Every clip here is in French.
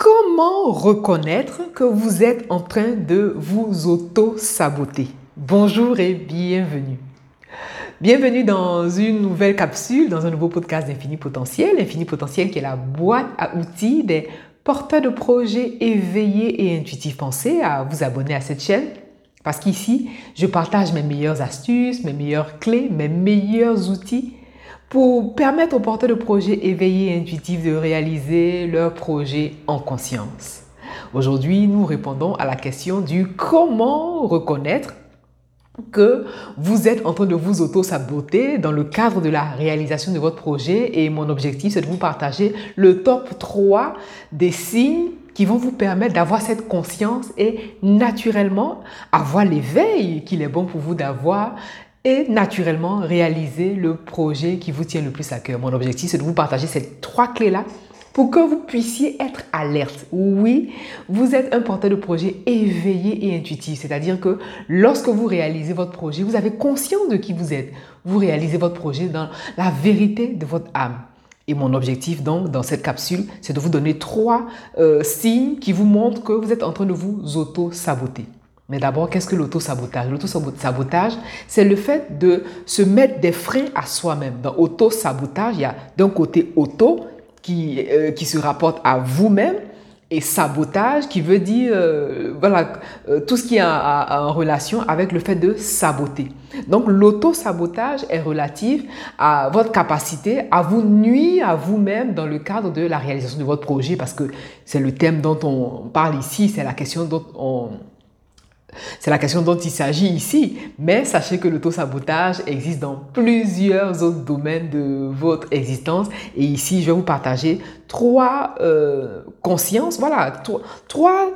Comment reconnaître que vous êtes en train de vous auto-saboter? Bonjour et bienvenue. Bienvenue dans une nouvelle capsule, dans un nouveau podcast d'Infini Potentiel. Infini Potentiel qui est la boîte à outils des porteurs de projets éveillés et intuitifs. Pensez à vous abonner à cette chaîne parce qu'ici, je partage mes meilleures astuces, mes meilleures clés, mes meilleurs outils pour permettre aux porteurs de projets éveillés et intuitifs de réaliser leurs projets en conscience. Aujourd'hui, nous répondons à la question du comment reconnaître que vous êtes en train de vous auto-saboter dans le cadre de la réalisation de votre projet et mon objectif c'est de vous partager le top 3 des signes qui vont vous permettre d'avoir cette conscience et naturellement avoir l'éveil qu'il est bon pour vous d'avoir et naturellement réaliser le projet qui vous tient le plus à cœur. Mon objectif, c'est de vous partager ces trois clés-là pour que vous puissiez être alerte. Oui, vous êtes un porteur de projet éveillé et intuitif, c'est-à-dire que lorsque vous réalisez votre projet, vous avez conscience de qui vous êtes. Vous réalisez votre projet dans la vérité de votre âme. Et mon objectif donc dans cette capsule, c'est de vous donner trois euh, signes qui vous montrent que vous êtes en train de vous auto-saboter. Mais d'abord, qu'est-ce que l'auto-sabotage? L'auto-sabotage, c'est le fait de se mettre des freins à soi-même. Dans auto-sabotage, il y a d'un côté auto qui, euh, qui se rapporte à vous-même et sabotage qui veut dire euh, voilà euh, tout ce qui est en, relation avec le fait de saboter. Donc l'auto-sabotage est relatif à votre capacité à vous nuire à vous-même dans le cadre de la réalisation de votre projet parce que c'est le thème dont on parle ici, c'est la question dont on c'est la question dont il s'agit ici, mais sachez que l'auto-sabotage existe dans plusieurs autres domaines de votre existence. Et ici, je vais vous partager trois euh, consciences, voilà, trois,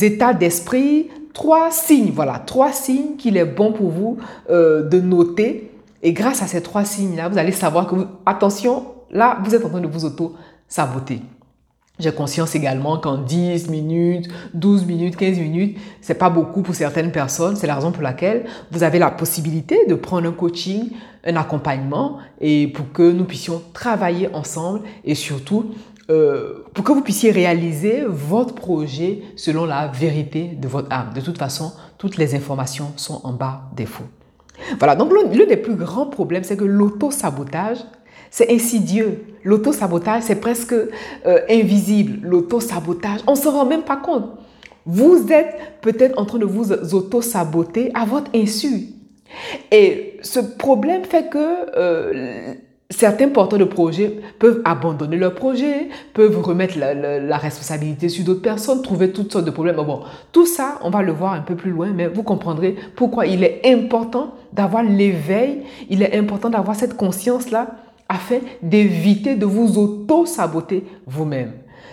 états d'esprit, trois signes, voilà, trois signes qu'il est bon pour vous euh, de noter. Et grâce à ces trois signes-là, vous allez savoir que, attention, là, vous êtes en train de vous auto-saboter. J'ai conscience également qu'en 10 minutes, 12 minutes, 15 minutes, c'est pas beaucoup pour certaines personnes. C'est la raison pour laquelle vous avez la possibilité de prendre un coaching, un accompagnement et pour que nous puissions travailler ensemble et surtout euh, pour que vous puissiez réaliser votre projet selon la vérité de votre âme. De toute façon, toutes les informations sont en bas des faux. Voilà, donc l'un des plus grands problèmes, c'est que l'auto-sabotage c'est insidieux. L'auto-sabotage, c'est presque euh, invisible. L'auto-sabotage, on ne se rend même pas compte. Vous êtes peut-être en train de vous auto-saboter à votre insu. Et ce problème fait que euh, certains porteurs de projets peuvent abandonner leur projet, peuvent remettre la, responsabilité sur d'autres personnes, trouver toutes sortes de problèmes. Bon, tout ça, on va le voir un peu plus loin, mais vous comprendrez pourquoi il est important d'avoir l'éveil, il est important d'avoir cette conscience-là afin d'éviter de vous auto-saboter vous-même.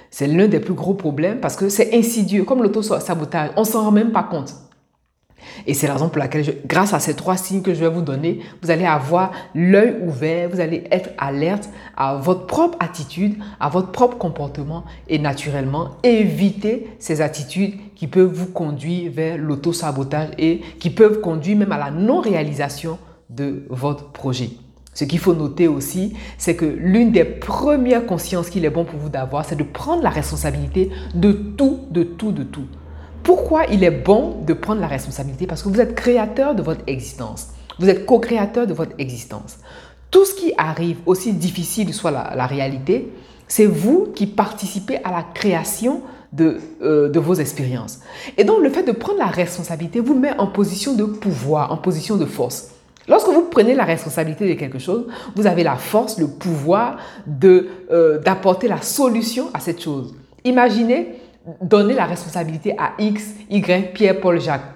C'est l'un des plus gros problèmes parce que c'est insidieux, comme l'auto-sabotage. On s'en rend même pas compte. Et c'est la raison pour laquelle, grâce à ces trois signes que je vais vous donner, vous allez avoir l'œil ouvert, vous allez être alerte à votre propre attitude, à votre propre comportement et naturellement éviter ces attitudes qui peuvent vous conduire vers l'auto-sabotage et qui peuvent conduire même à la non-réalisation de votre projet. Ce qu'il faut noter aussi, c'est que l'une des premières consciences qu'il est bon pour vous d'avoir, c'est de prendre la responsabilité de tout, de tout, de tout. Pourquoi il est bon de prendre la responsabilité? Parce que vous êtes créateur de votre existence. Vous êtes co-créateur de votre existence. Tout ce qui arrive, aussi difficile soit la, réalité, c'est vous qui participez à la création de, euh, de, vos expériences. Et donc le fait de prendre la responsabilité vous met en position de pouvoir, en position de force. Lorsque vous prenez la responsabilité de quelque chose, vous avez la force, le pouvoir euh, d'apporter la solution à cette chose. Imaginez donner la responsabilité à X, Y, Pierre, Paul, Jacques.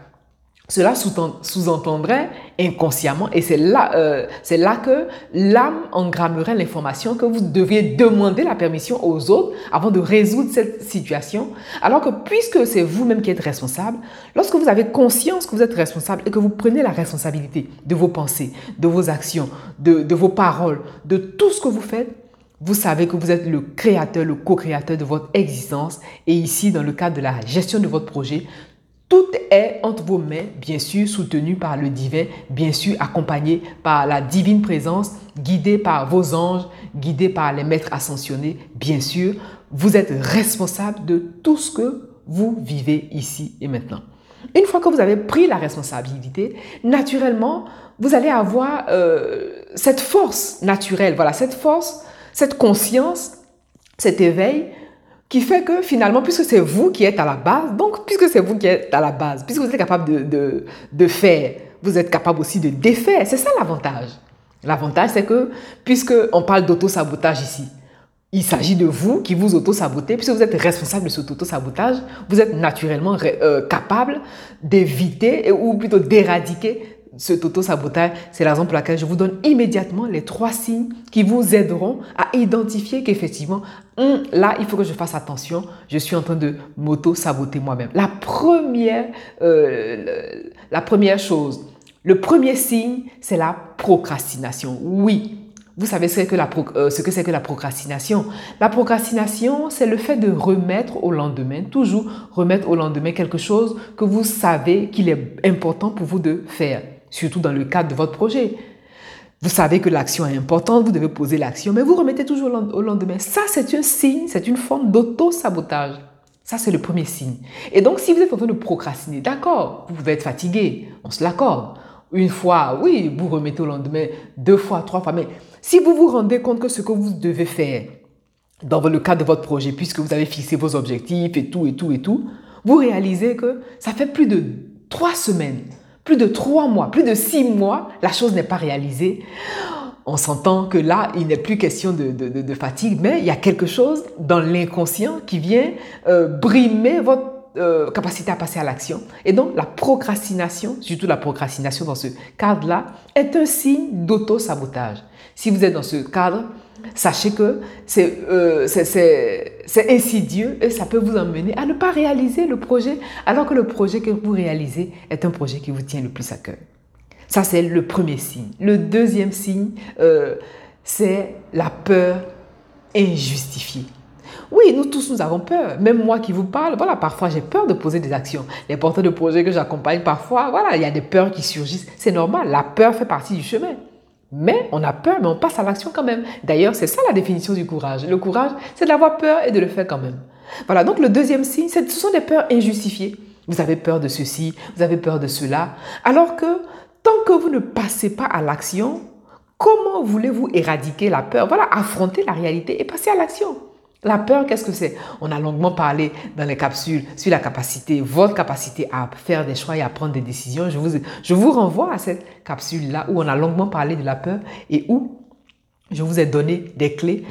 Cela sous-entendrait inconsciemment, et c'est là, euh, c'est là que l'âme engrammerait l'information que vous deviez demander la permission aux autres avant de résoudre cette situation. Alors que puisque c'est vous-même qui êtes responsable, lorsque vous avez conscience que vous êtes responsable et que vous prenez la responsabilité de vos pensées, de vos actions, de, de vos paroles, de tout ce que vous faites, vous savez que vous êtes le créateur, le co-créateur de votre existence. Et ici, dans le cadre de la gestion de votre projet, Tout est entre vos mains, bien sûr, soutenu par le divin, bien sûr, accompagné par la divine présence, guidé par vos anges, guidé par les maîtres ascensionnés, bien sûr. Vous êtes responsable de tout ce que vous vivez ici et maintenant. Une fois que vous avez pris la responsabilité, naturellement, vous allez avoir euh, cette force naturelle, voilà, cette force, cette conscience, cet éveil qui fait que finalement, puisque c'est vous qui êtes à la base, donc puisque c'est vous qui êtes à la base, puisque vous êtes capable de, de, faire, vous êtes capable aussi de défaire. C'est ça l'avantage. L'avantage, c'est que, puisque on parle d'auto-sabotage ici, il s'agit de vous qui vous auto-sabotez, puisque vous êtes responsable de cet auto-sabotage, vous êtes naturellement euh, capable d'éviter ou plutôt d'éradiquer ce auto-sabotage, c'est la raison pour laquelle je vous donne immédiatement les trois signes qui vous aideront à identifier qu'effectivement, hum, là, il faut que je fasse attention, je suis en train de m'auto-saboter moi-même. La première, euh, la première chose, le premier signe, c'est la procrastination. Oui, vous savez euh, ce que c'est que la procrastination. La procrastination, c'est le fait de remettre au lendemain, toujours remettre au lendemain quelque chose que vous savez qu'il est important pour vous de faire surtout dans le cadre de votre projet. Vous savez que l'action est importante, vous devez poser l'action, mais vous remettez toujours au lendemain. Ça, c'est un signe, c'est une forme d'auto-sabotage. Ça, c'est le premier signe. Et donc, si vous êtes en train de procrastiner, d'accord, vous pouvez être fatigué, on se l'accorde. Une fois, oui, vous remettez au lendemain, deux fois, trois fois, mais si vous vous rendez compte que ce que vous devez faire dans le cadre de votre projet, puisque vous avez fixé vos objectifs et tout, et tout, et tout, vous réalisez que ça fait plus de trois semaines plus de trois mois, plus de six mois, la chose n'est pas réalisée. On s'entend que là, il n'est plus question de, fatigue, mais il y a quelque chose dans l'inconscient qui vient euh, brimer votre euh, capacité à passer à l'action. Et donc, la procrastination, surtout la procrastination dans ce cadre-là, est un signe d'auto-sabotage. Si vous êtes dans ce cadre, sachez que euh, c'est insidieux et ça peut vous emmener à ne pas réaliser le projet alors que le projet que vous réalisez est un projet qui vous tient le plus à cœur. Ça, c'est le premier signe. Le deuxième signe, euh, c'est la peur injustifiée. Oui, nous tous, nous avons peur. Même moi qui vous parle, voilà, parfois j'ai peur de poser des actions. Les porteurs de projets que j'accompagne, parfois, voilà, il y a des peurs qui surgissent. C'est normal, la peur fait partie du chemin. Mais on a peur, mais on passe à l'action quand même. D'ailleurs, c'est ça la définition du courage. Le courage, c'est d'avoir peur et de le faire quand même. Voilà, donc le deuxième signe, ce sont des peurs injustifiées. Vous avez peur de ceci, vous avez peur de cela. Alors que tant que vous ne passez pas à l'action, comment voulez-vous éradiquer la peur? Voilà, affronter la réalité et passer à l'action. La peur, qu'est-ce que c'est? On a longuement parlé dans les capsules sur la capacité, votre capacité à faire des choix et à prendre des décisions. Je vous, renvoie à cette capsule-là où on a longuement parlé de la peur et où je vous ai donné des clés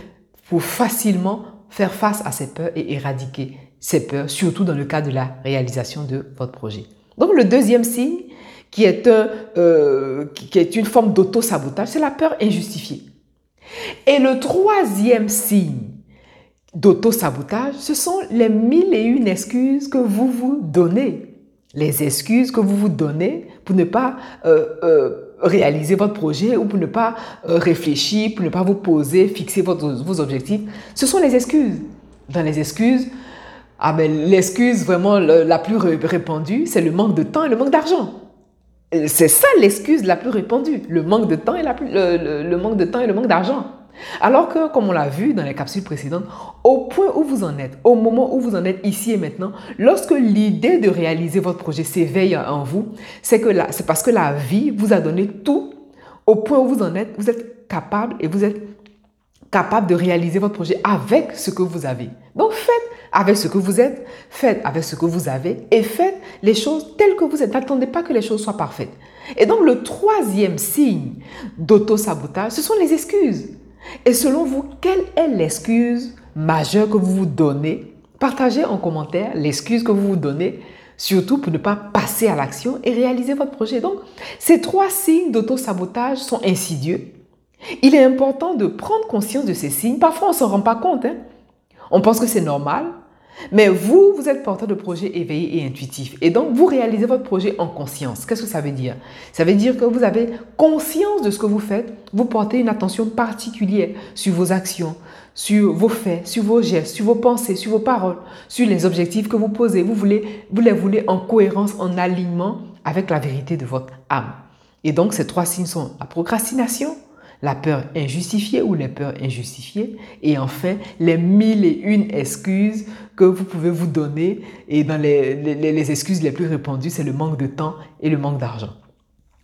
pour facilement faire face à ces peurs et éradiquer ces peurs, surtout dans le cas de la réalisation de votre projet. Donc le deuxième signe, qui est, un, euh, qui est une forme d'auto-sabotage, c'est la peur injustifiée. Et le troisième signe, d'auto-sabotage, ce sont les mille et une excuses que vous vous donnez. Les excuses que vous vous donnez pour ne pas euh, euh, réaliser votre projet ou pour ne pas euh, réfléchir, pour ne pas vous poser, fixer vos objectifs. Ce sont les excuses. Dans les excuses, ah ben, l'excuse vraiment la plus répandue, c'est le manque de temps et le manque d'argent. C'est ça l'excuse la plus répandue, le manque de temps et la le manque de temps et le manque d'argent. Alors que, comme on l'a vu dans les capsules précédentes, au point où vous en êtes, au moment où vous en êtes ici et maintenant, lorsque l'idée de réaliser votre projet s'éveille en vous, c'est que c'est parce que la vie vous a donné tout. Au point où vous en êtes, vous êtes capable et vous êtes capable de réaliser votre projet avec ce que vous avez. Donc faites avec ce que vous êtes, faites avec ce que vous avez et faites les choses telles que vous êtes. N'attendez pas que les choses soient parfaites. Et donc le troisième signe d'auto-sabotage, ce sont les excuses. Et selon vous, quelle est l'excuse majeure que vous vous donnez? Partagez en commentaire l'excuse que vous vous donnez, surtout pour ne pas passer à l'action et réaliser votre projet. Donc, ces trois signes d'auto-sabotage sont insidieux. Il est important de prendre conscience de ces signes. Parfois, on ne s'en rend pas compte. Hein. On pense que c'est normal, mais vous, vous êtes porteur de projet éveillé et intuitif. Et donc, vous réalisez votre projet en conscience. Qu'est-ce que ça veut dire? Ça veut dire que vous avez conscience de ce que vous faites. Vous portez une attention particulière sur vos actions, sur vos faits, sur vos gestes, sur vos pensées, sur vos paroles, sur les objectifs que vous posez. Vous, voulez, vous les voulez en cohérence, en alignement avec la vérité de votre âme. Et donc, ces trois signes sont la procrastination, la peur injustifiée ou les peurs injustifiées, et enfin, les mille et une excuses que vous pouvez vous donner. Et dans les, les excuses les plus répandues, c'est le manque de temps et le manque d'argent.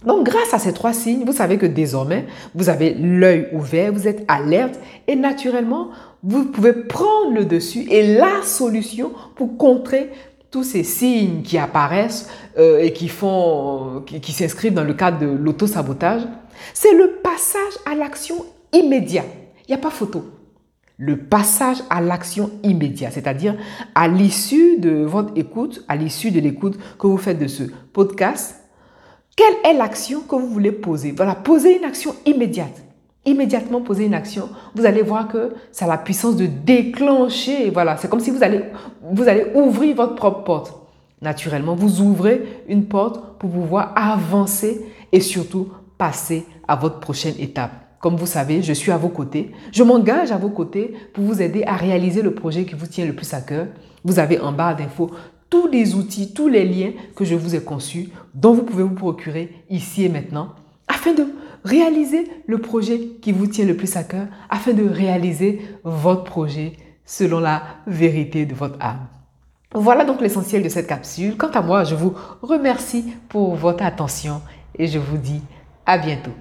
Donc, grâce à ces trois signes, vous savez que désormais, vous avez l'œil ouvert, vous êtes alerte et naturellement, vous pouvez prendre le dessus et la solution pour contrer tous ces signes qui apparaissent euh, et qui font, qui, s'inscrivent dans le cadre de l'auto-sabotage, c'est le passage à l'action immédiate. Il n'y a pas photo. Le passage à l'action immédiate, c'est-à-dire à l'issue de votre écoute, à l'issue de l'écoute que vous faites de ce podcast, quelle est l'action que vous voulez poser? Voilà, posez une action immédiate. Immédiatement poser une action, vous allez voir que ça a la puissance de déclencher. Voilà, c'est comme si vous allez, vous allez ouvrir votre propre porte. Naturellement, vous ouvrez une porte pour pouvoir avancer et surtout passer à votre prochaine étape. Comme vous savez, je suis à vos côtés. Je m'engage à vos côtés pour vous aider à réaliser le projet qui vous tient le plus à cœur. Vous avez en barre d'infos tous les outils, tous les liens que je vous ai conçus, dont vous pouvez vous procurer ici et maintenant, afin de réaliser le projet qui vous tient le plus à cœur, afin de réaliser votre projet selon la vérité de votre âme. Voilà donc l'essentiel de cette capsule. Quant à moi, je vous remercie pour votre attention et je vous dis à bientôt.